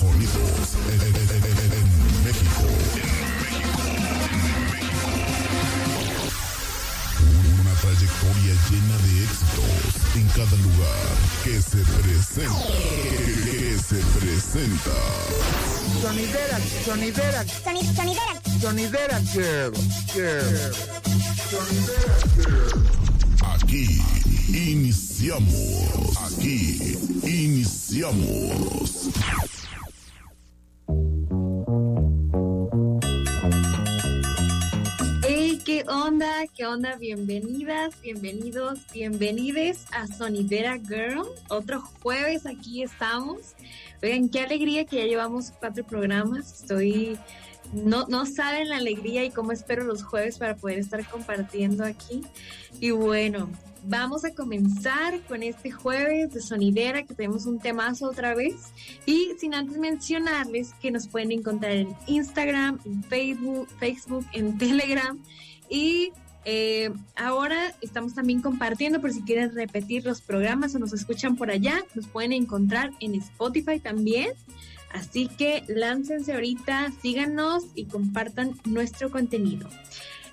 los sonidos en, en- en- en- en México. Una trayectoria llena de éxitos en cada lugar que se presenta. Que, que se presenta. Sonidera, sonidera, Soni- sonidera. sonidera girl, girl. Aquí iniciamos. Aquí iniciamos. ¿Qué onda? Bienvenidas, bienvenidos, bienvenides a Sonidera Girl. Otro jueves aquí estamos. Oigan, qué alegría que ya llevamos cuatro programas. Estoy, no, no saben la alegría y cómo espero los jueves para poder estar compartiendo aquí. Y bueno, vamos a comenzar con este jueves de Sonidera, que tenemos un temazo otra vez. Y sin antes mencionarles que nos pueden encontrar en Instagram, en Facebook, Facebook, en Telegram. Y eh, ahora estamos también compartiendo por si quieren repetir los programas o nos escuchan por allá, nos pueden encontrar en Spotify también. Así que láncense ahorita, síganos y compartan nuestro contenido.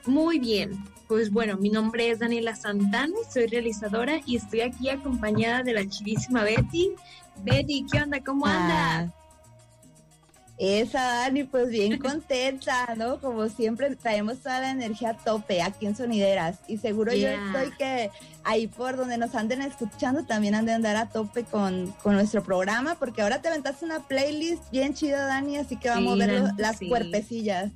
Muy bien, pues bueno, mi nombre es Daniela Santana, soy realizadora y estoy aquí acompañada de la chivísima Betty. Betty, ¿qué onda? ¿Cómo anda? Ah, Esa Dani, pues bien contenta, ¿no? Como siempre traemos toda la energía a tope aquí en Sonideras y seguro Yeah. yo estoy que ahí por donde nos anden escuchando también han de andar a tope con, con nuestro programa porque ahora te aventaste una playlist bien chida Dani, así que vamos Sí, a ver las sí. cuerpecillas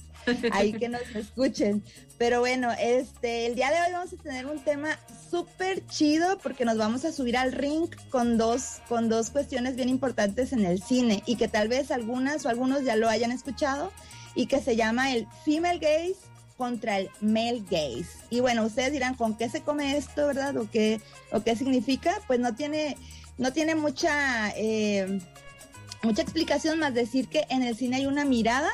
ahí que nos escuchen. Pero bueno, este, el día de hoy vamos a tener un tema súper chido porque nos vamos a subir al ring con dos, con dos cuestiones bien importantes en el cine y que tal vez algunas o algunos ya lo hayan escuchado y que se llama el female gaze contra el male gaze. Y bueno, ustedes dirán, ¿con qué se come esto, verdad? ¿O qué, o qué significa? Pues no tiene, no tiene mucha, eh, mucha explicación más decir que en el cine hay una mirada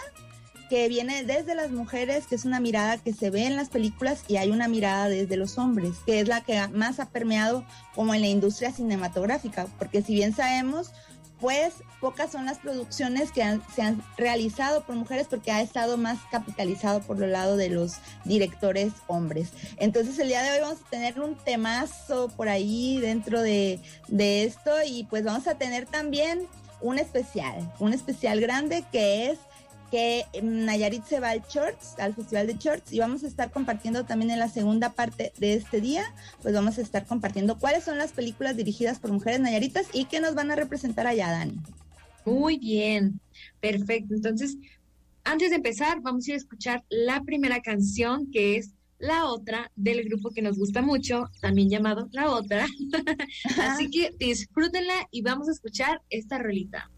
que viene desde las mujeres, que es una mirada que se ve en las películas, y hay una mirada desde los hombres, que es la que más ha permeado como en la industria cinematográfica, porque si bien sabemos, pues pocas son las producciones que se han realizado por mujeres porque ha estado más capitalizado por el lado de los directores hombres. Entonces el día de hoy vamos a tener un temazo por ahí dentro de, de esto y pues vamos a tener también un especial, un especial grande que es que Nayarit se va al Shorts, al Festival de Shorts, y vamos a estar compartiendo también en la segunda parte de este día, pues vamos a estar compartiendo cuáles son las películas dirigidas por mujeres nayaritas y que nos van a representar allá, Dani. Muy bien, perfecto. Entonces, antes de empezar, vamos a ir a escuchar la primera canción, que es La Otra, del grupo que nos gusta mucho, también llamado La Otra. Así que disfrútenla y vamos a escuchar esta rolita.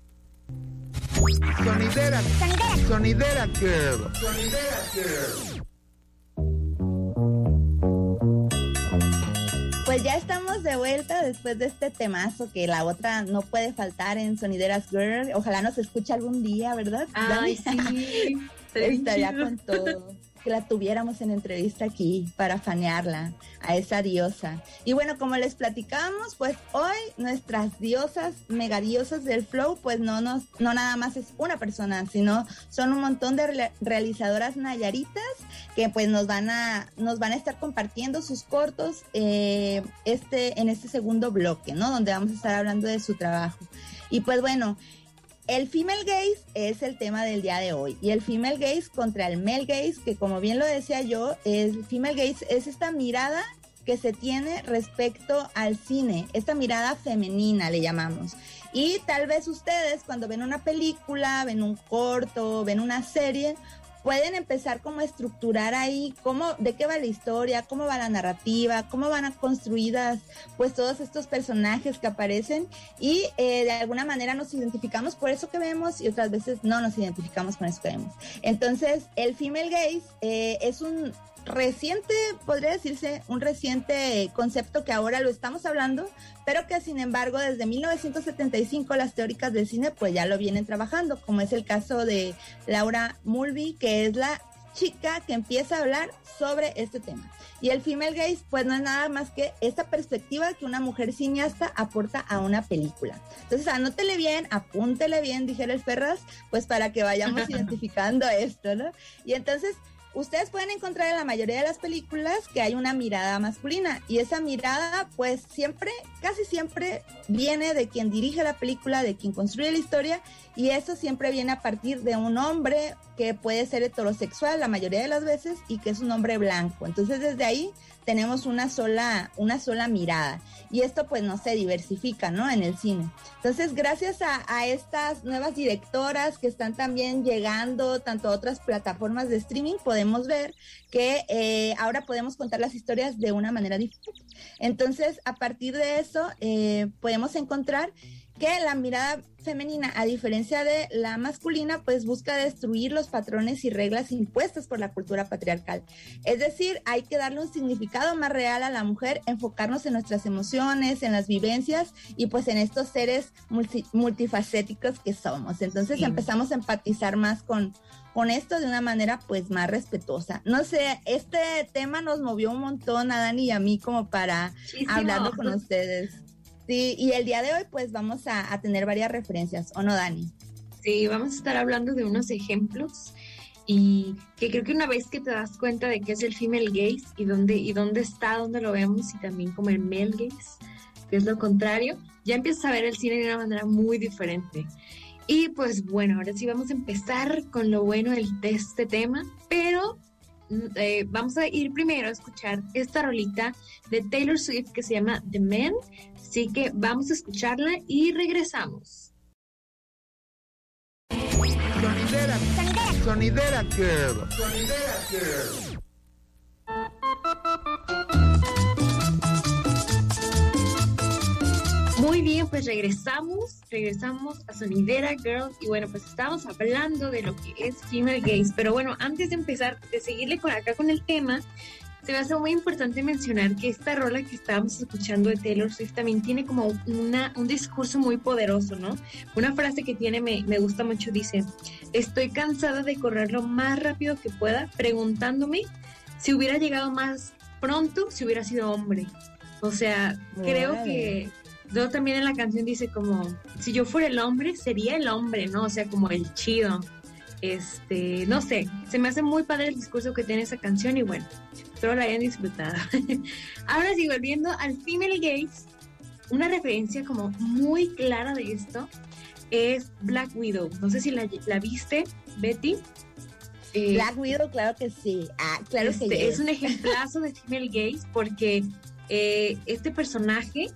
Sonidera, Sonidera. sonidera girl. Pues ya estamos de vuelta después de este temazo que la otra no puede faltar en Sonideras Girl. Ojalá nos escuche algún día, ¿verdad? Ay, Dani? sí. estaría con todo. La tuviéramos en entrevista aquí para fanearla a esa diosa. Y bueno, como les platicamos, pues hoy nuestras diosas, mega diosas del flow, pues no nos, no nada más es una persona, sino son un montón de re- realizadoras nayaritas que pues nos van a, nos van a estar compartiendo sus cortos eh, este, en este segundo bloque, ¿no? Donde vamos a estar hablando de su trabajo. Y pues bueno, el female gaze es el tema del día de hoy y el female gaze contra el male gaze, que como bien lo decía yo, el female gaze es esta mirada que se tiene respecto al cine, esta mirada femenina le llamamos. Y tal vez ustedes cuando ven una película, ven un corto, ven una serie, pueden empezar como a estructurar ahí cómo, de qué va la historia, cómo va la narrativa, cómo van a construidas pues todos estos personajes que aparecen y eh, de alguna manera nos identificamos por eso que vemos y otras veces no nos identificamos con eso que vemos. Entonces, el female gaze eh, es un reciente, podría decirse, un reciente concepto que ahora lo estamos hablando, pero que sin embargo desde 1975 las teóricas del cine pues ya lo vienen trabajando, como es el caso de Laura Mulvey, que es la chica que empieza a hablar sobre este tema. Y el female gaze, pues no es nada más que esta perspectiva que una mujer cineasta aporta a una película. Entonces, anótele bien, apúntele bien, dijera el Ferraz, pues para que vayamos identificando esto, ¿no? Y entonces, ustedes pueden encontrar en la mayoría de las películas que hay una mirada masculina y esa mirada pues siempre, casi siempre viene de quien dirige la película, de quien construye la historia y eso siempre viene a partir de un hombre que puede ser heterosexual la mayoría de las veces y que es un hombre blanco. Entonces desde ahí tenemos una sola, una sola mirada. Y esto pues no se diversifica, ¿no? En el cine. Entonces, gracias a, estas nuevas directoras que están también llegando tanto a otras plataformas de streaming, podemos ver que eh, ahora podemos contar las historias de una manera diferente. Entonces, a partir de eso, eh, podemos encontrar que la mirada femenina, a diferencia de la masculina, pues busca destruir los patrones y reglas impuestas por la cultura patriarcal. Es decir, hay que darle un significado más real a la mujer, enfocarnos en nuestras emociones, en las vivencias y pues en estos seres multifacéticos que somos. Entonces empezamos a empatizar más con, con esto de una manera pues más respetuosa. No sé, este tema nos movió un montón a Dani y a mí como para hablarlo con ustedes. Sí, y el día de hoy pues vamos a, tener varias referencias, ¿o no, Dani? Sí, vamos a estar hablando de unos ejemplos y que creo que una vez que te das cuenta de qué es el female gaze y dónde, y dónde está, dónde lo vemos y también como el male gaze, que es lo contrario, ya empiezas a ver el cine de una manera muy diferente. Y pues bueno, ahora sí vamos a empezar con lo bueno de este tema, pero eh, vamos a ir primero a escuchar esta rolita de Taylor Swift que se llama The Man. Así que vamos a escucharla y regresamos. Sonidera, sonidera, girl. Sonidera girl. Muy bien, pues regresamos, regresamos a Sonidera Girl y bueno, pues estamos hablando de lo que es female gaze, pero bueno, antes de empezar, de seguirle con acá con el tema, se me hace muy importante mencionar que esta rola que estábamos escuchando de Taylor Swift también tiene como una, un discurso muy poderoso, ¿no? Una frase que tiene me, me gusta mucho, dice, estoy cansada de correr lo más rápido que pueda, preguntándome si hubiera llegado más pronto, si hubiera sido hombre. O sea, creo que Luego también en la canción dice como, si yo fuera el hombre, sería el hombre, ¿no? O sea, como el chido. Este, no sé, se me hace muy padre el discurso que tiene esa canción y bueno, espero la hayan disfrutado. Ahora sí, volviendo al Female Gaze, una referencia como muy clara de esto es Black Widow. No sé si la, viste, Betty. Eh, Black Widow, claro que sí. Ah, claro que este, Es un ejemplazo de Female Gaze porque eh, este personaje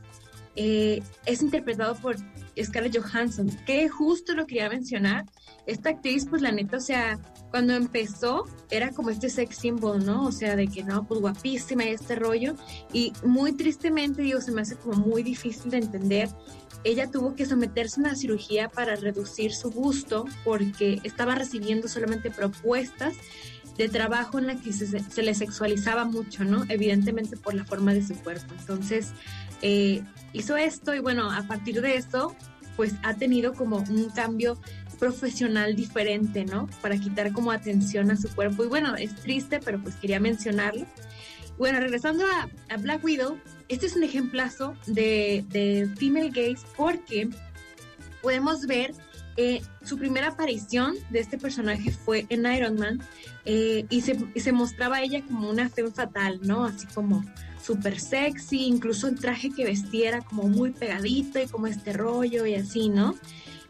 eh, es interpretado por Scarlett Johansson, que justo lo quería mencionar. Esta actriz, pues la neta, o sea, cuando empezó era como este sex symbol, ¿no? O sea, de que no, pues guapísima y este rollo. Y muy tristemente, digo, se me hace como muy difícil de entender. Ella tuvo que someterse a una cirugía para reducir su gusto porque estaba recibiendo solamente propuestas de trabajo en la que se, se le sexualizaba mucho, ¿no? Evidentemente por la forma de su cuerpo. Entonces, eh, hizo esto y bueno, a partir de esto, pues ha tenido como un cambio profesional diferente, ¿no? Para quitar como atención a su cuerpo. Y bueno, es triste, pero pues quería mencionarlo. Bueno, regresando a, Black Widow, este es un ejemplazo de, female gaze porque podemos ver eh, su primera aparición de este personaje fue en Iron Man eh, y, se, mostraba ella como una fe fatal, ¿no? Así como súper sexy, incluso el traje que vestiera como muy pegadito y como este rollo y así, ¿no?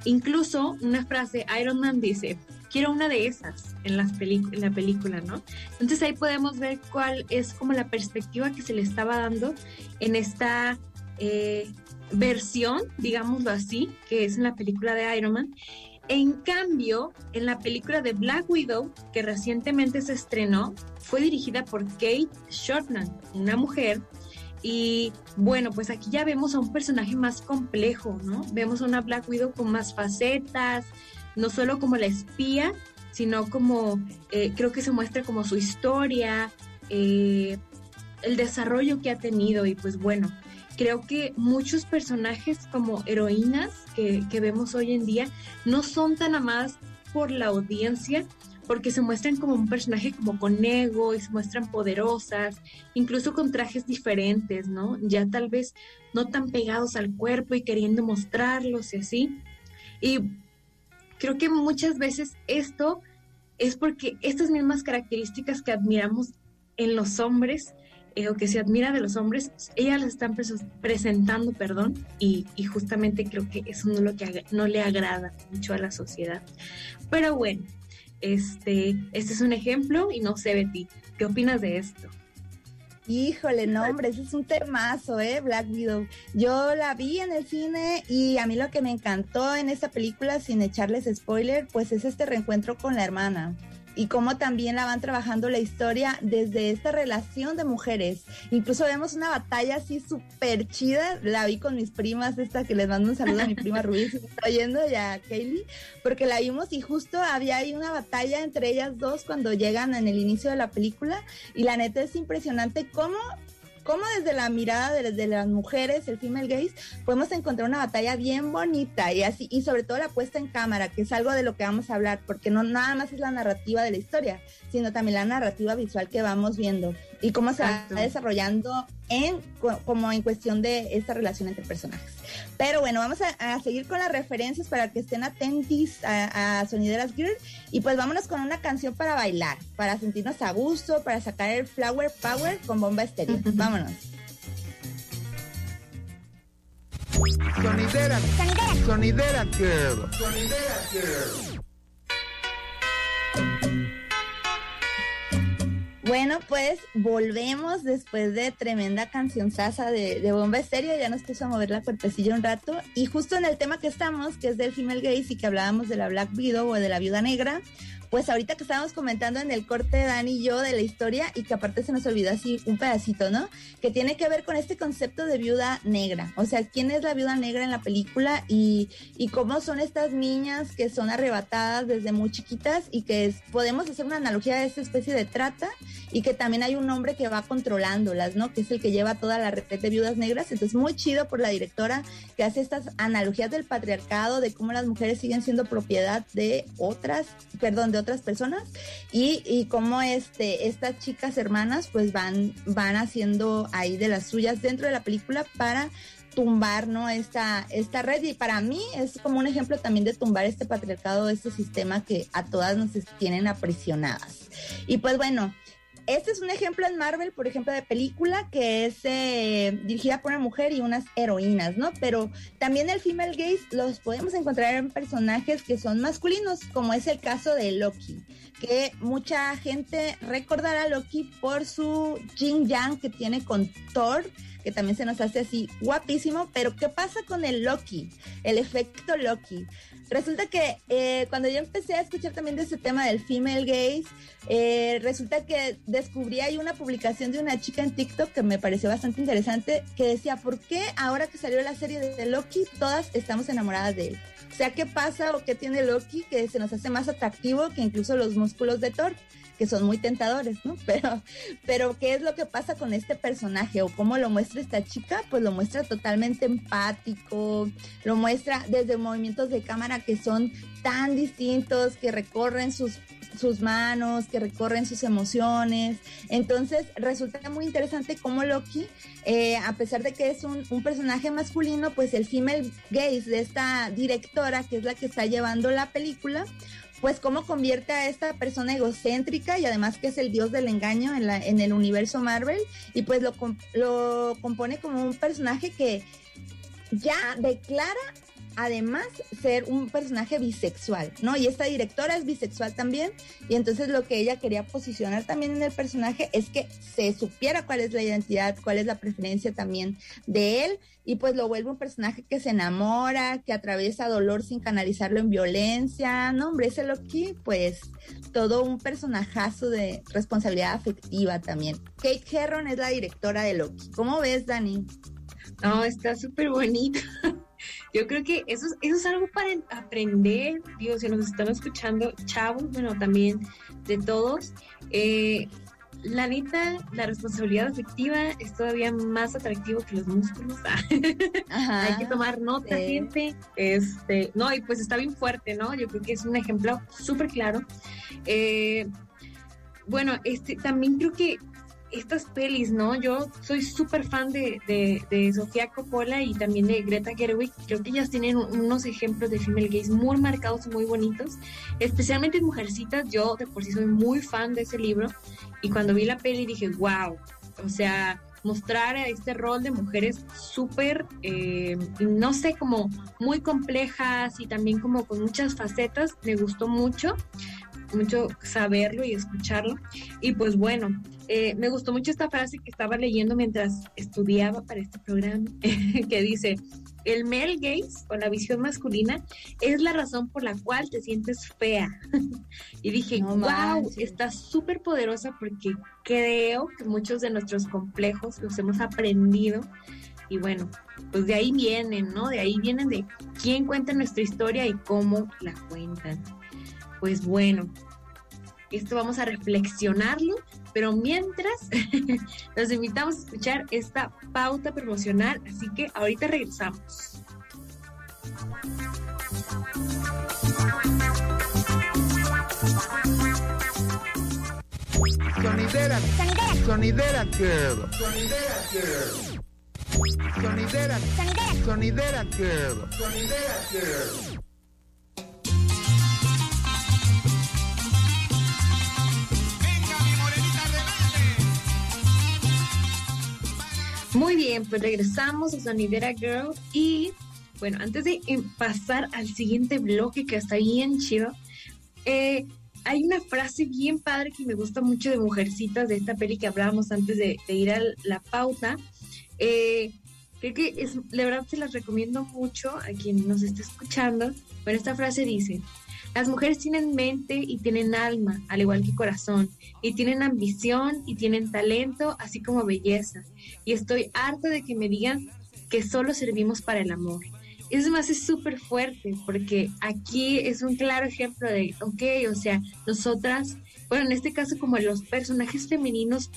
Incluso una frase, Iron Man dice, quiero una de esas en, las en la película, ¿no? Entonces ahí podemos ver cuál es como la perspectiva que se le estaba dando en esta eh, versión, digámoslo así, que es en la película de Iron Man. En cambio, en la película de Black Widow, que recientemente se estrenó, fue dirigida por Kate Shortman, una mujer. Y bueno, pues aquí ya vemos a un personaje más complejo, ¿no? Vemos a una Black Widow con más facetas, no solo como la espía, sino como eh, creo que se muestra como su historia, eh, el desarrollo que ha tenido y pues bueno, creo que muchos personajes como heroínas que, que vemos hoy en día no son tan amadas por la audiencia porque se muestran como un personaje como con ego y se muestran poderosas, incluso con trajes diferentes, ¿no? Ya tal vez no tan pegados al cuerpo y queriendo mostrarlos y así. Y creo que muchas veces esto es porque estas mismas características que admiramos en los hombres eh, o que se admira de los hombres, ellas las están presentando, perdón, y, justamente creo que eso no, lo que no le agrada mucho a la sociedad. Pero bueno, este, este es un ejemplo y no sé, Betty, ¿qué opinas de esto? Híjole, no, hombre, ese es un temazo, ¿eh? Black Widow. Yo la vi en el cine y a mí lo que me encantó en esta película, sin echarles spoiler, pues es este reencuentro con la hermana y cómo también la van trabajando la historia desde esta relación de mujeres. Incluso vemos una batalla así súper chida, la vi con mis primas, esta que les mando un saludo a mi prima Rubí, se está yendo, ya Kaylee, porque la vimos y justo había ahí una batalla entre ellas dos cuando llegan en el inicio de la película y la neta es impresionante cómo cómo desde la mirada de, las mujeres, el female gaze, podemos encontrar una batalla bien bonita y así, y sobre todo la puesta en cámara, que es algo de lo que vamos a hablar, porque no nada más es la narrativa de la historia, sino también la narrativa visual que vamos viendo y cómo se va desarrollando en como en cuestión de esta relación entre personajes. Pero bueno, vamos a, seguir con las referencias para que estén atentos a, Sonideras Girl y pues vámonos con una canción para bailar, para sentirnos a gusto, para sacar el Flower Power con bomba estéreo. vámonos. Sonidera, sonidera, sonidera girl, sonidera girl. Bueno, pues volvemos después de tremenda canción sasa de, Bomba Estéreo. Ya nos puso a mover la cuerpecilla un rato. Y justo en el tema que estamos, que es del female gaze y que hablábamos de la Black Widow o de la Viuda Negra, pues ahorita que estábamos comentando en el corte Dani y yo de la historia y que aparte se nos olvidó así un pedacito, ¿no? Que tiene que ver con este concepto de viuda negra. O sea, ¿quién es la viuda negra en la película y, y cómo son estas niñas que son arrebatadas desde muy chiquitas y que podemos hacer una analogía de esta especie de trata y que también hay un hombre que va controlándolas, ¿no? Que es el que lleva toda la red de viudas negras. Entonces, muy chido por la directora que hace estas analogías del patriarcado, de cómo las mujeres siguen siendo propiedad de otras, perdón, de otras personas y, y cómo este, estas chicas hermanas pues van, van haciendo ahí de las suyas dentro de la película para tumbar ¿no? esta, esta red y para mí es como un ejemplo también de tumbar este patriarcado, este sistema que a todas nos tienen aprisionadas. Y pues bueno, este es un ejemplo en Marvel, por ejemplo, de película que es eh, dirigida por una mujer y unas heroínas, ¿no? Pero también el female gaze los podemos encontrar en personajes que son masculinos, como es el caso de Loki, que mucha gente recordará a Loki por su Jin Yang que tiene con Thor, que también se nos hace así guapísimo, pero ¿qué pasa con el Loki? El efecto Loki. Resulta que eh, cuando yo empecé a escuchar también de ese tema del female gaze, eh, resulta que descubrí ahí una publicación de una chica en TikTok que me pareció bastante interesante, que decía, ¿por qué ahora que salió la serie de Loki, todas estamos enamoradas de él? O sea, ¿qué pasa o qué tiene Loki que se nos hace más atractivo que incluso los músculos de Thor? que son muy tentadores, ¿no? Pero, pero ¿qué es lo que pasa con este personaje o cómo lo muestra esta chica? Pues lo muestra totalmente empático, lo muestra desde movimientos de cámara que son tan distintos, que recorren sus sus manos, que recorren sus emociones. Entonces resulta muy interesante cómo Loki, eh, a pesar de que es un, un, personaje masculino, pues el female gaze de esta directora, que es la que está llevando la película, pues cómo convierte a esta persona egocéntrica y además que es el dios del engaño en, la, en el universo Marvel y pues lo, lo compone como un personaje que ya declara además ser un personaje bisexual, ¿no? Y esta directora es bisexual también, y entonces lo que ella quería posicionar también en el personaje es que se supiera cuál es la identidad, cuál es la preferencia también de él, y pues lo vuelve un personaje que se enamora, que atraviesa dolor sin canalizarlo en violencia, no, hombre, ese Loki, pues todo un personajazo de responsabilidad afectiva también. Kate Herron es la directora de Loki. ¿Cómo ves, Dani? No, está súper bonito. Yo creo que eso, eso es algo para aprender, digo, si nos están escuchando, chavos, bueno, también de todos. Eh, la neta, la responsabilidad afectiva es todavía más atractivo que los músculos. Hay que tomar nota, gente. Este, no, y pues está bien fuerte, ¿no? Yo creo que es un ejemplo súper claro. Eh, bueno, este, también creo que estas pelis, ¿no? Yo soy súper fan de, de, Sofía Coppola y también de Greta Gerwig. Creo que ellas tienen unos ejemplos de female gays muy marcados muy bonitos, especialmente en Mujercitas. Yo de por sí soy muy fan de ese libro y cuando vi la peli dije, wow, o sea, mostrar este rol de mujeres súper, eh, no sé, como muy complejas y también como con muchas facetas, me gustó mucho mucho saberlo y escucharlo. Y pues bueno, eh, me gustó mucho esta frase que estaba leyendo mientras estudiaba para este programa, que dice, el male gaze o la visión masculina es la razón por la cual te sientes fea. y dije, wow, está súper poderosa porque creo que muchos de nuestros complejos los hemos aprendido. Y bueno, pues de ahí vienen, ¿no? De ahí vienen de quién cuenta nuestra historia y cómo la cuentan. Pues bueno, esto vamos a reflexionarlo pero mientras, los invitamos a escuchar esta pauta promocional, así que ahorita regresamos. Sonidera, sonidera girl, sonidera girl, sonidera, sonidera girl, sonidera girl. Muy bien, pues regresamos a Sonidera Girl y bueno, antes de pasar al siguiente bloque que está bien chido, eh, hay una frase bien padre que me gusta mucho de Mujercitas de esta peli que hablábamos antes de, ir a la pauta. Eh, creo que es, la verdad se las recomiendo mucho a quien nos esté escuchando. Bueno, esta frase dice, las mujeres tienen mente y tienen alma, al igual que corazón, y tienen ambición y tienen talento, así como belleza. Y estoy harta de que me digan que solo servimos para el amor. Eso me hace súper fuerte, porque aquí es un claro ejemplo de, ok, o sea, nosotras, bueno, en este caso como los personajes femeninos,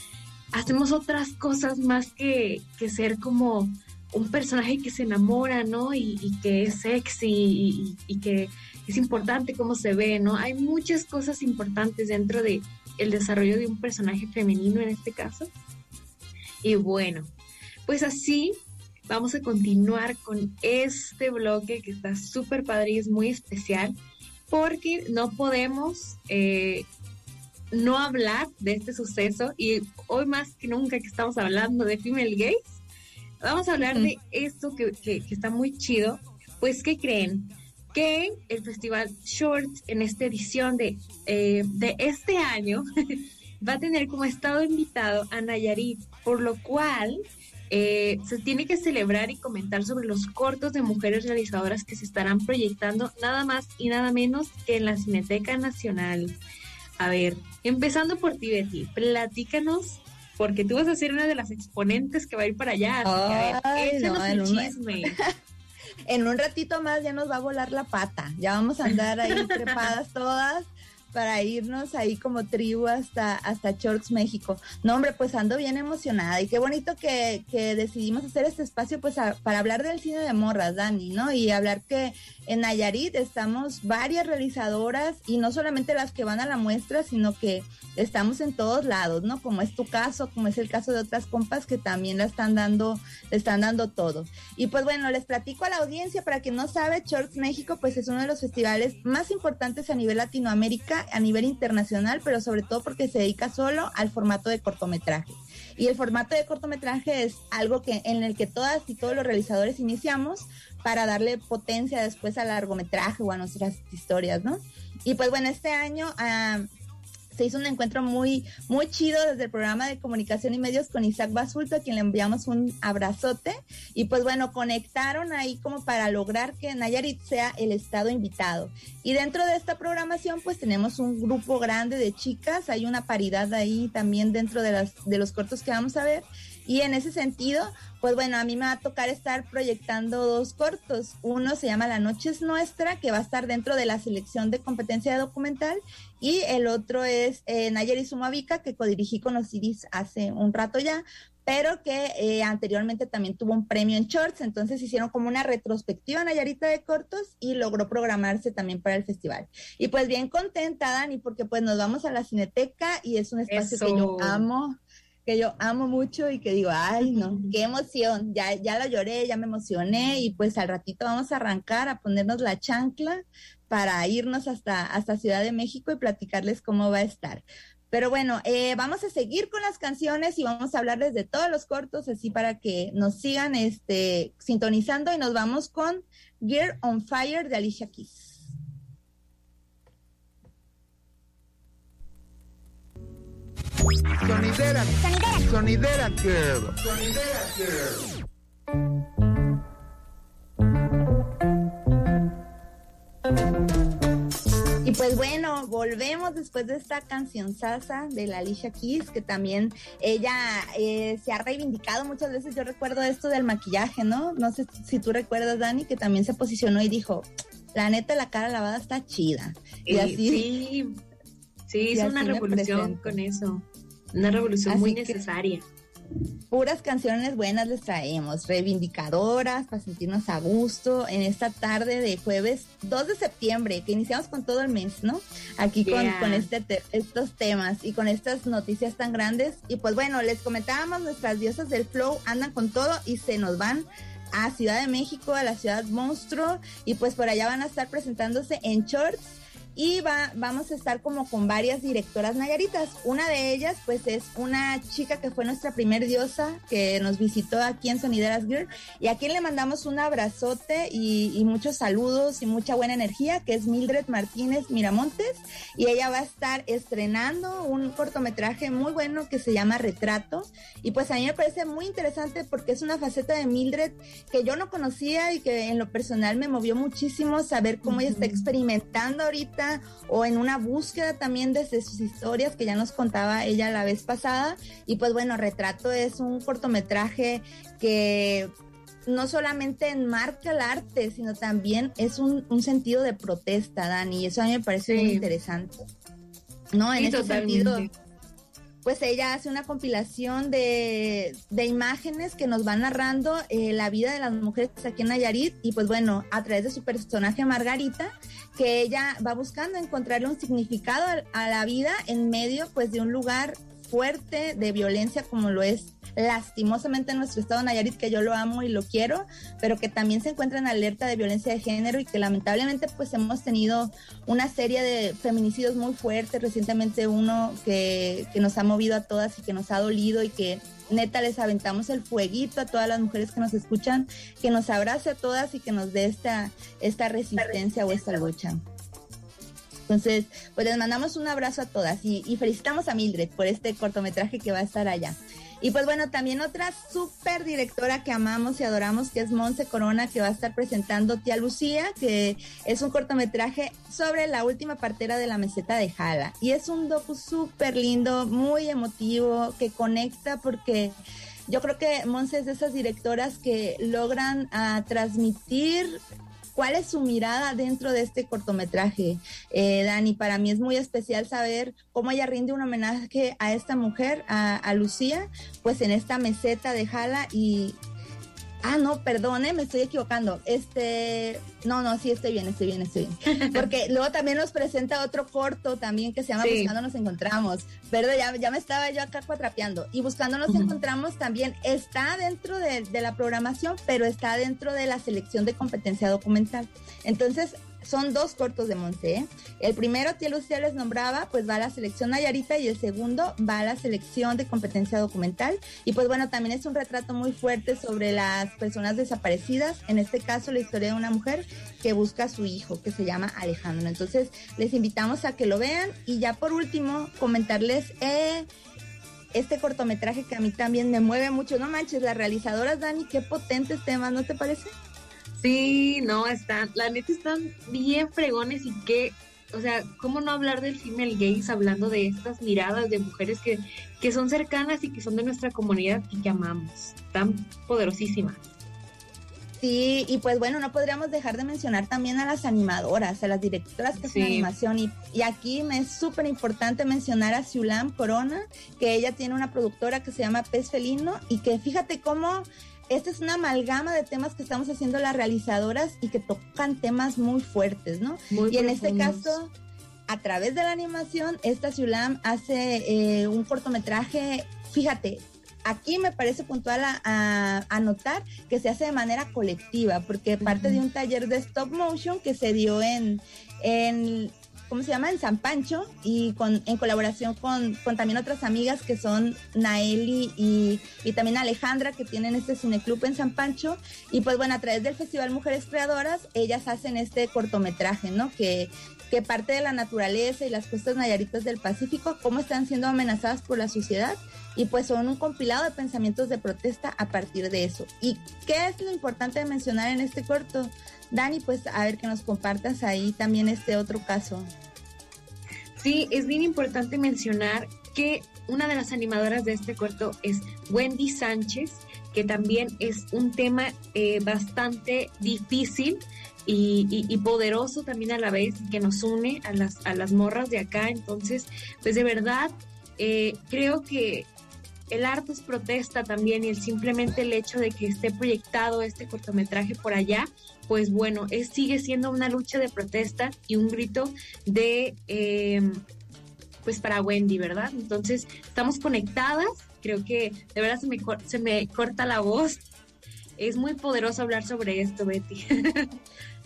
hacemos otras cosas más que, que ser como un personaje que se enamora, ¿no? Y, que es sexy y, que es importante cómo se ve, ¿no? Hay muchas cosas importantes dentro de el desarrollo de un personaje femenino en este caso. Y bueno, pues así vamos a continuar con este bloque que está súper padre y es muy especial porque no podemos eh, no hablar de este suceso y hoy más que nunca que estamos hablando de female gays, vamos a hablar de esto que, que, está muy chido. Pues, ¿qué creen? Que el Festival Shorts en esta edición de, eh, de este año va a tener como estado invitado a Nayarit, por lo cual eh, se tiene que celebrar y comentar sobre los cortos de mujeres realizadoras que se estarán proyectando nada más y nada menos que en la Cineteca Nacional. A ver, empezando por ti, Betty, platícanos porque tú vas a ser una de las exponentes que va a ir para allá. Así que, a ver, chisme. en un ratito más ya nos va a volar la pata. Ya vamos a andar ahí trepadas todas para irnos ahí como tribu hasta, hasta Shorts, México. No, hombre, pues ando bien emocionada y qué bonito que, que decidimos hacer este espacio pues para hablar del cine de morras, Dani, ¿no? Y hablar que en Nayarit estamos varias realizadoras y no solamente las que van a la muestra, sino que estamos en todos lados, ¿no? Como es tu caso, como es el caso de otras compas que también la están dando, le están dando todo. Y pues bueno, les platico a la audiencia, para quien no sabe, Shorts México pues es uno de los festivales más importantes a nivel Latinoamérica a nivel internacional, pero sobre todo porque se dedica solo al formato de cortometraje. Y el formato de cortometraje es algo que en el que todas y todos los realizadores iniciamos para darle potencia después al largometraje o a nuestras historias, ¿no? Y pues bueno, este año ah, se hizo un encuentro muy, muy chido desde el programa de comunicación y medios con Isaac Basulto, a quien le enviamos un abrazote. Y pues bueno, conectaron ahí como para lograr que Nayarit sea el estado invitado. Y dentro de esta programación, pues tenemos un grupo grande de chicas, hay una paridad ahí también dentro de, las, de los cortos que vamos a ver. Y en ese sentido, pues bueno, a mí me va a tocar estar proyectando dos cortos. Uno se llama La Noche es Nuestra, que va a estar dentro de la selección de competencia documental. Y el otro es eh, Nayeri Sumavica, que codirigí con los CDs hace un rato ya, pero que eh, anteriormente también tuvo un premio en shorts, entonces hicieron como una retrospectiva Nayarita de cortos y logró programarse también para el festival. Y pues bien contenta, Dani, porque pues nos vamos a la Cineteca y es un espacio que yo amo que yo amo mucho y que digo, ay, no, qué emoción, ya, ya la lloré, ya me emocioné y pues al ratito vamos a arrancar a ponernos la chancla para irnos hasta, hasta Ciudad de México y platicarles cómo va a estar. Pero bueno, eh, vamos a seguir con las canciones y vamos a hablarles de todos los cortos, así para que nos sigan este, sintonizando y nos vamos con Gear on Fire de Alicia Keys. Sonidera. Sonidera. Girl. Sonidera Girl. Y pues bueno, volvemos después de esta canción salsa de la Alicia Keys, que también ella eh, se ha reivindicado muchas veces. Yo recuerdo esto del maquillaje, ¿no? No sé si tú recuerdas, Dani, que también se posicionó y dijo, la neta, la cara lavada está chida. Y, así. Sí, sí, hizo una revolución con eso. Una revolución muy necesaria. Puras canciones buenas les traemos, reivindicadoras para sentirnos a gusto en esta tarde de jueves 2 de septiembre, que iniciamos con todo el mes, ¿no? Aquí con, con este estos temas y con estas noticias tan grandes. Y pues bueno, les comentábamos, nuestras diosas del flow andan con todo y se nos van a Ciudad de México, a la ciudad monstruo, y pues por allá van a estar presentándose en shorts y va, vamos a estar como con varias directoras nayaritas. Una de ellas, pues, es una chica que fue nuestra primer diosa que nos visitó aquí en Sonideras Girl y a quien le mandamos un abrazote y, muchos saludos y mucha buena energía, que es Mildred Martínez Miramontes. Y ella va a estar estrenando un cortometraje muy bueno que se llama Retrato. Y pues a mí me parece muy interesante porque es una faceta de Mildred que yo no conocía y que en lo personal me movió muchísimo saber cómo ella está experimentando ahorita o en una búsqueda también desde sus historias que ya nos contaba ella la vez pasada. Y pues bueno, Retrato es un cortometraje que no solamente enmarca el arte, sino también es un, sentido de protesta, Dani, y eso a mí me parece muy interesante. ¿No? En ese sentido, pues ella hace una compilación de, imágenes que nos van narrando eh, la vida de las mujeres aquí en Nayarit, y pues bueno, a través de su personaje Margarita, que ella va buscando encontrarle un significado a, la vida en medio pues de un lugar fuerte de violencia como lo es lastimosamente en nuestro estado Nayarit, que yo lo amo y lo quiero, pero que también se encuentra en alerta de violencia de género y que lamentablemente pues hemos tenido una serie de feminicidios muy fuertes, recientemente uno que, que nos ha movido a todas y que nos ha dolido y que neta les aventamos el fueguito a todas las mujeres que nos escuchan, que nos abrace a todas y que nos dé esta, esta resistencia o esta lucha. Entonces, pues les mandamos un abrazo a todas y, felicitamos a Mildred por este cortometraje que va a estar allá. Y pues bueno, también otra súper directora que amamos y adoramos, que es Monse Corona, que va a estar presentando Tía Lucía, que es un cortometraje sobre la última partera de la meseta de Jala. Y es un docu súper lindo, muy emotivo, que conecta porque yo creo que Monse es de esas directoras que logran ah, transmitir ¿Cuál es su mirada dentro de este cortometraje, eh, Dani? Para mí es muy especial saber cómo ella rinde un homenaje a esta mujer, a, a Lucía, pues en esta meseta de Jala y Ah, no, perdone, me estoy equivocando. Este, no, no, sí, estoy bien, estoy bien, estoy bien. Porque luego también nos presenta otro corto también que se llama Buscando nos encontramos. Pero ya, ya me estaba yo acá cuatrapeando. Y Buscando nos encontramos también está dentro de, de, la programación, pero está dentro de la selección de competencia documental. Entonces, son dos cortos de Monse. ¿eh? El primero, Tía Lucía les nombraba, pues va a la selección Nayarita y el segundo va a la selección de competencia documental. Y pues bueno, también es un retrato muy fuerte sobre las personas desaparecidas. En este caso, la historia de una mujer que busca a su hijo, que se llama Alejandro. Entonces, les invitamos a que lo vean. Y ya por último, comentarles... Eh, este cortometraje que a mí también me mueve mucho. No manches, las realizadoras, Dani, qué potentes temas, ¿no te parece? Sí, no, están, la neta están bien fregones y qué, o sea, ¿cómo no hablar del female gaze hablando de estas miradas de mujeres que, que son cercanas y que son de nuestra comunidad y que amamos? Tan poderosísimas. Sí, y pues bueno, no podríamos dejar de mencionar también a las animadoras, a las directoras que hacen animación. Y, y, aquí me es súper importante mencionar a Siulam Corona, que ella tiene una productora que se llama Pez Felino y que fíjate cómo esta es una amalgama de temas que estamos haciendo las realizadoras y que tocan temas muy fuertes, ¿no? y en este caso, a través de la animación, esta Siulam hace eh, un cortometraje, fíjate, aquí me parece puntual a, notar que se hace de manera colectiva, porque parte de un taller de stop motion que se dio en, en ¿cómo se llama? En San Pancho y con, en colaboración con, con también otras amigas que son Naeli y, y, también Alejandra que tienen este cineclub en San Pancho. Y pues bueno, a través del Festival Mujeres Creadoras, ellas hacen este cortometraje, ¿no? Que, que parte de la naturaleza y las costas nayaritas del Pacífico, cómo están siendo amenazadas por la sociedad y pues son un compilado de pensamientos de protesta a partir de eso. ¿Y qué es lo importante de mencionar en este corto? Dani, pues a ver que nos compartas ahí también este otro caso. Sí, es bien importante mencionar que una de las animadoras de este corto es Wendy Sánchez, que también es un tema eh, bastante difícil y, poderoso también a la vez, que nos une a las, a las morras de acá. Entonces, pues de verdad, eh, creo que el arte es protesta también y el simplemente el hecho de que esté proyectado este cortometraje por allá, pues bueno, sigue siendo una lucha de protesta y un grito de, em, pues para Wendy, ¿verdad? Entonces, estamos conectadas, creo que de verdad se me, se me corta la voz. Es muy poderoso hablar sobre esto, Betty.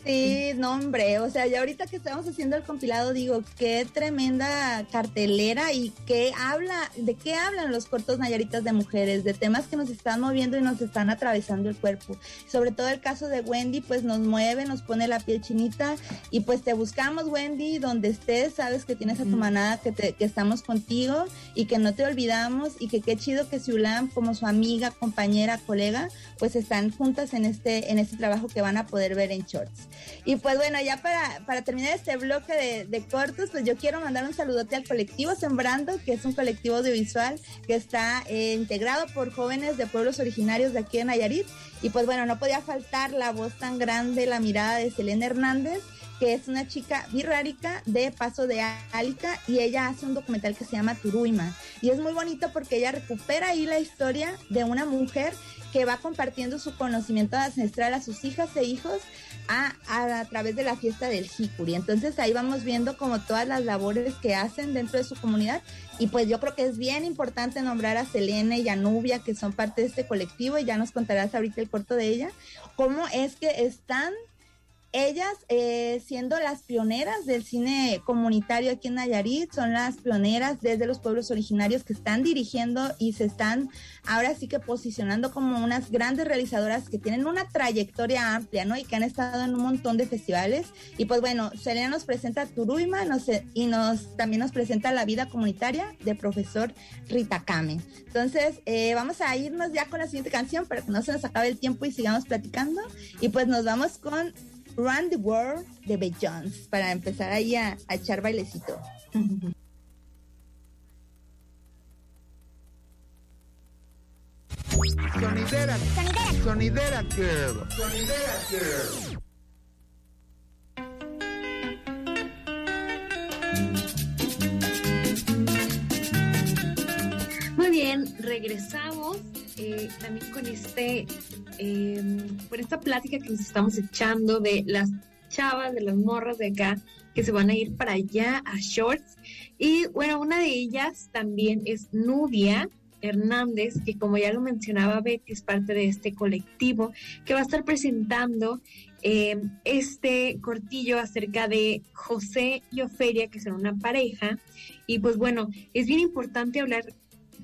Sí, no, hombre, o sea, ya ahorita que estamos haciendo el compilado, digo, qué tremenda cartelera y qué habla, de qué hablan los cortos nayaritas de mujeres, de temas que nos están moviendo y nos están atravesando el cuerpo. Sobre todo el caso de Wendy, pues nos mueve, nos pone la piel chinita y pues te buscamos, Wendy, donde estés, sabes que tienes a tu manada, que, te, que estamos contigo y que no te olvidamos y que qué chido que Siulam, como su amiga, compañera, colega, pues están juntas en este, en este trabajo que van a poder ver en Shorts. Y pues bueno, ya para, para terminar este bloque de, cortos, pues yo quiero mandar un saludote al colectivo Sembrando, que es un colectivo audiovisual que está eh, integrado por jóvenes de pueblos originarios de aquí en Nayarit. Y pues bueno, no podía faltar la voz tan grande, la mirada de Selena Hernández que es una chica birrárica de Paso de Álica y ella hace un documental que se llama Turuima. Y es muy bonito porque ella recupera ahí la historia de una mujer que va compartiendo su conocimiento ancestral a sus hijas e hijos a, a, través de la fiesta del Jicuri. Entonces ahí vamos viendo como todas las labores que hacen dentro de su comunidad y pues yo creo que es bien importante nombrar a Selena y a Nubia que son parte de este colectivo y ya nos contarás ahorita el corto de ella, cómo es que están ellas, eh, siendo las pioneras del cine comunitario aquí en Nayarit, son las pioneras desde los pueblos originarios que están dirigiendo y se están ahora sí que posicionando como unas grandes realizadoras que tienen una trayectoria amplia, ¿no? Y que han estado en un montón de festivales. Y pues bueno, Selena nos presenta Turuima y nos también nos presenta la vida comunitaria de profesor Rita Kame. Entonces, eh, vamos a irnos ya con la siguiente canción para que no se nos acabe el tiempo y sigamos platicando. Y pues nos vamos con Run the World de Bay Jones para empezar ahí a, a echar bailecito. Sonidera, sonidera, sonidera girl, sonidera girl. Muy bien, regresamos eh, también con este, eh, esta plática que nos estamos echando de las chavas, de las morras de acá, que se van a ir para allá a Shorts. Y bueno, una de ellas también es Nubia, Hernández, que como ya lo mencionaba Betty, es parte de este colectivo que va a estar presentando eh, este cortillo acerca de José y Ofelia, que son una pareja. Y pues bueno, es bien importante hablar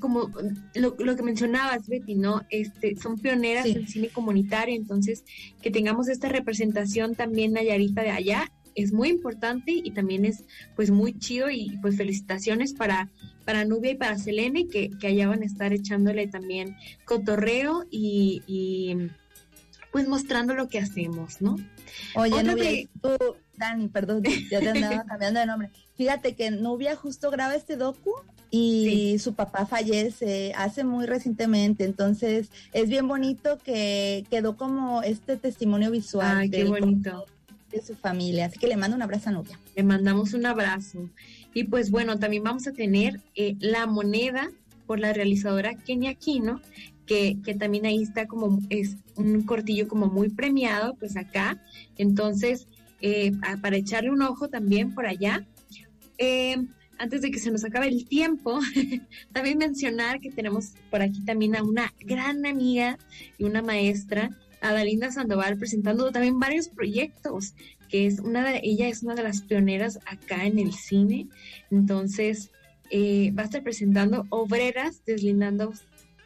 como lo, que mencionabas, Betty, ¿no? Este, son pioneras en cine comunitario, entonces que tengamos esta representación también Nayarita de allá es muy importante y también es pues muy chido y pues felicitaciones para, para Nubia y para Selene que, que allá van a estar echándole también cotorreo y, pues mostrando lo que hacemos, ¿no? Oye, Nubia, tú, Dani, perdón, ya te andaba cambiando de nombre. Fíjate que Nubia justo graba este docu y su papá fallece hace muy recientemente, entonces es bien bonito que quedó como este testimonio visual. Ay, qué bonito de su familia. Así que le mando un abrazo a Nubia. Le mandamos un abrazo. Y pues bueno, también vamos a tener eh, la moneda por la realizadora Kenia Aquino, que, que, también ahí está como, es un cortillo como muy premiado, pues acá. Entonces, eh, para echarle un ojo también por allá. Eh, antes de que se nos acabe el tiempo, también mencionar que tenemos por aquí también a una gran amiga y una maestra Adalinda Sandoval presentando también varios proyectos, que es una de, ella es una de las pioneras acá en el cine, entonces eh, va a estar presentando Obreras deslindando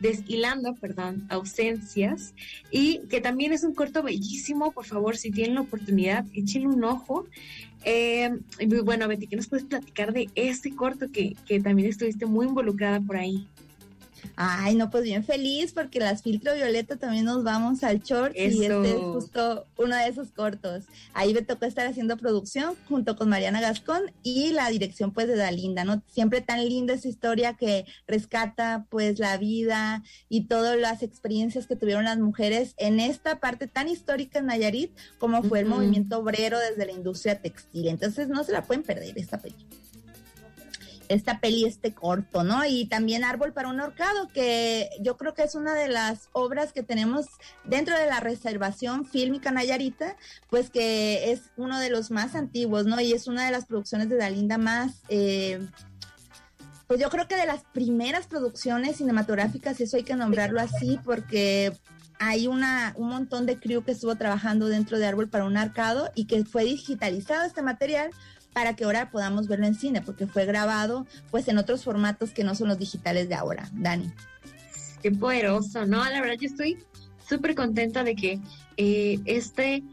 deshilando, perdón, ausencias y que también es un corto bellísimo, por favor, si tienen la oportunidad, échenle un ojo. Eh, y bueno, Betty, ¿qué nos puedes platicar de este corto que, que también estuviste muy involucrada por ahí? Ay, no, pues bien feliz porque las filtro violeta también nos vamos al short y este es justo uno de esos cortos. Ahí me tocó estar haciendo producción junto con Mariana Gascón y la dirección pues de Dalinda, ¿no? Siempre tan linda esa historia que rescata pues la vida y todas las experiencias que tuvieron las mujeres en esta parte tan histórica en Nayarit como fue el movimiento obrero desde la industria textil. Entonces no se la pueden perder esta película esta peli, este corto, ¿no? Y también Árbol para un Horcado, que yo creo que es una de las obras que tenemos dentro de la reservación fílmica Nayarita, pues que es uno de los más antiguos, ¿no? Y es una de las producciones de Dalinda más... Eh, pues yo creo que de las primeras producciones cinematográficas, eso hay que nombrarlo así, porque hay una, un montón de crew que estuvo trabajando dentro de Árbol para un Arcado y que fue digitalizado este material para que ahora podamos verlo en cine, porque fue grabado pues en otros formatos que no son los digitales de ahora. Dani. Qué poderoso, ¿no? La verdad yo estoy súper contenta de que eh, este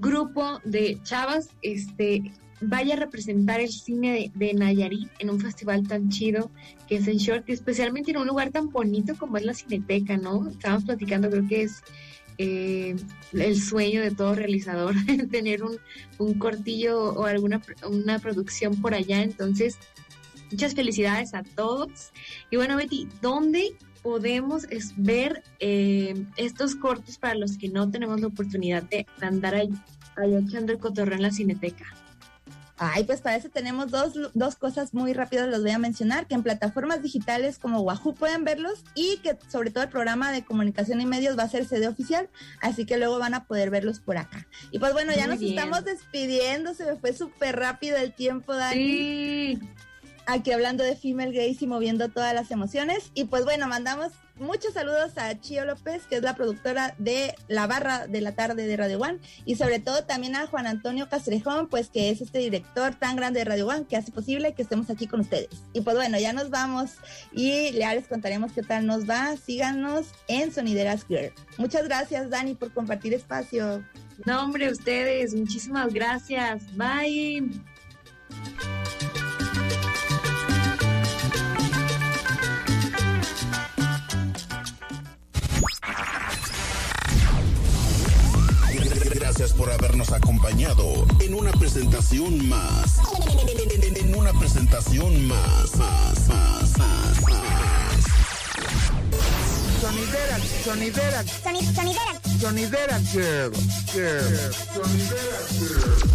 grupo de chavas este, vaya a representar el cine de, de, Nayarit en un festival tan chido que es en Short y especialmente en un lugar tan bonito como es la Cineteca, ¿no? Estábamos platicando, creo que es eh, el sueño de todo realizador, tener un, un, cortillo o alguna una producción por allá. Entonces, muchas felicidades a todos. Y bueno, Betty, ¿dónde podemos ver eh, estos cortos para los que no tenemos la oportunidad de andar allá echando el cotorreo en la cineteca? Ay, pues para eso tenemos dos, dos cosas muy rápidas, los voy a mencionar, que en plataformas digitales como Wahoo pueden verlos y que sobre todo el programa de comunicación y medios va a ser sede oficial, así que luego van a poder verlos por acá. Y pues bueno, ya nos estamos despidiendo, se me fue súper rápido el tiempo, Dani. Sí. Aquí hablando de Female Gaze y moviendo todas las emociones. Y pues bueno, mandamos muchos saludos a Chio López, que es la productora de La Barra de la Tarde de Radio One, y sobre todo también a Juan Antonio Castrejón, pues que es este director tan grande de Radio One que hace posible que estemos aquí con ustedes. Y pues bueno, ya nos vamos y ya les contaremos qué tal nos va. Síganos en Sonideras Girl. Muchas gracias, Dani, por compartir espacio. No, hombre, ustedes, muchísimas gracias. Bye. Gracias por habernos acompañado en una presentación más. En una presentación más, más, más, más, más. Sonidera, sonidera, sonidera, sonidera, girl, girl, sonidera, girl.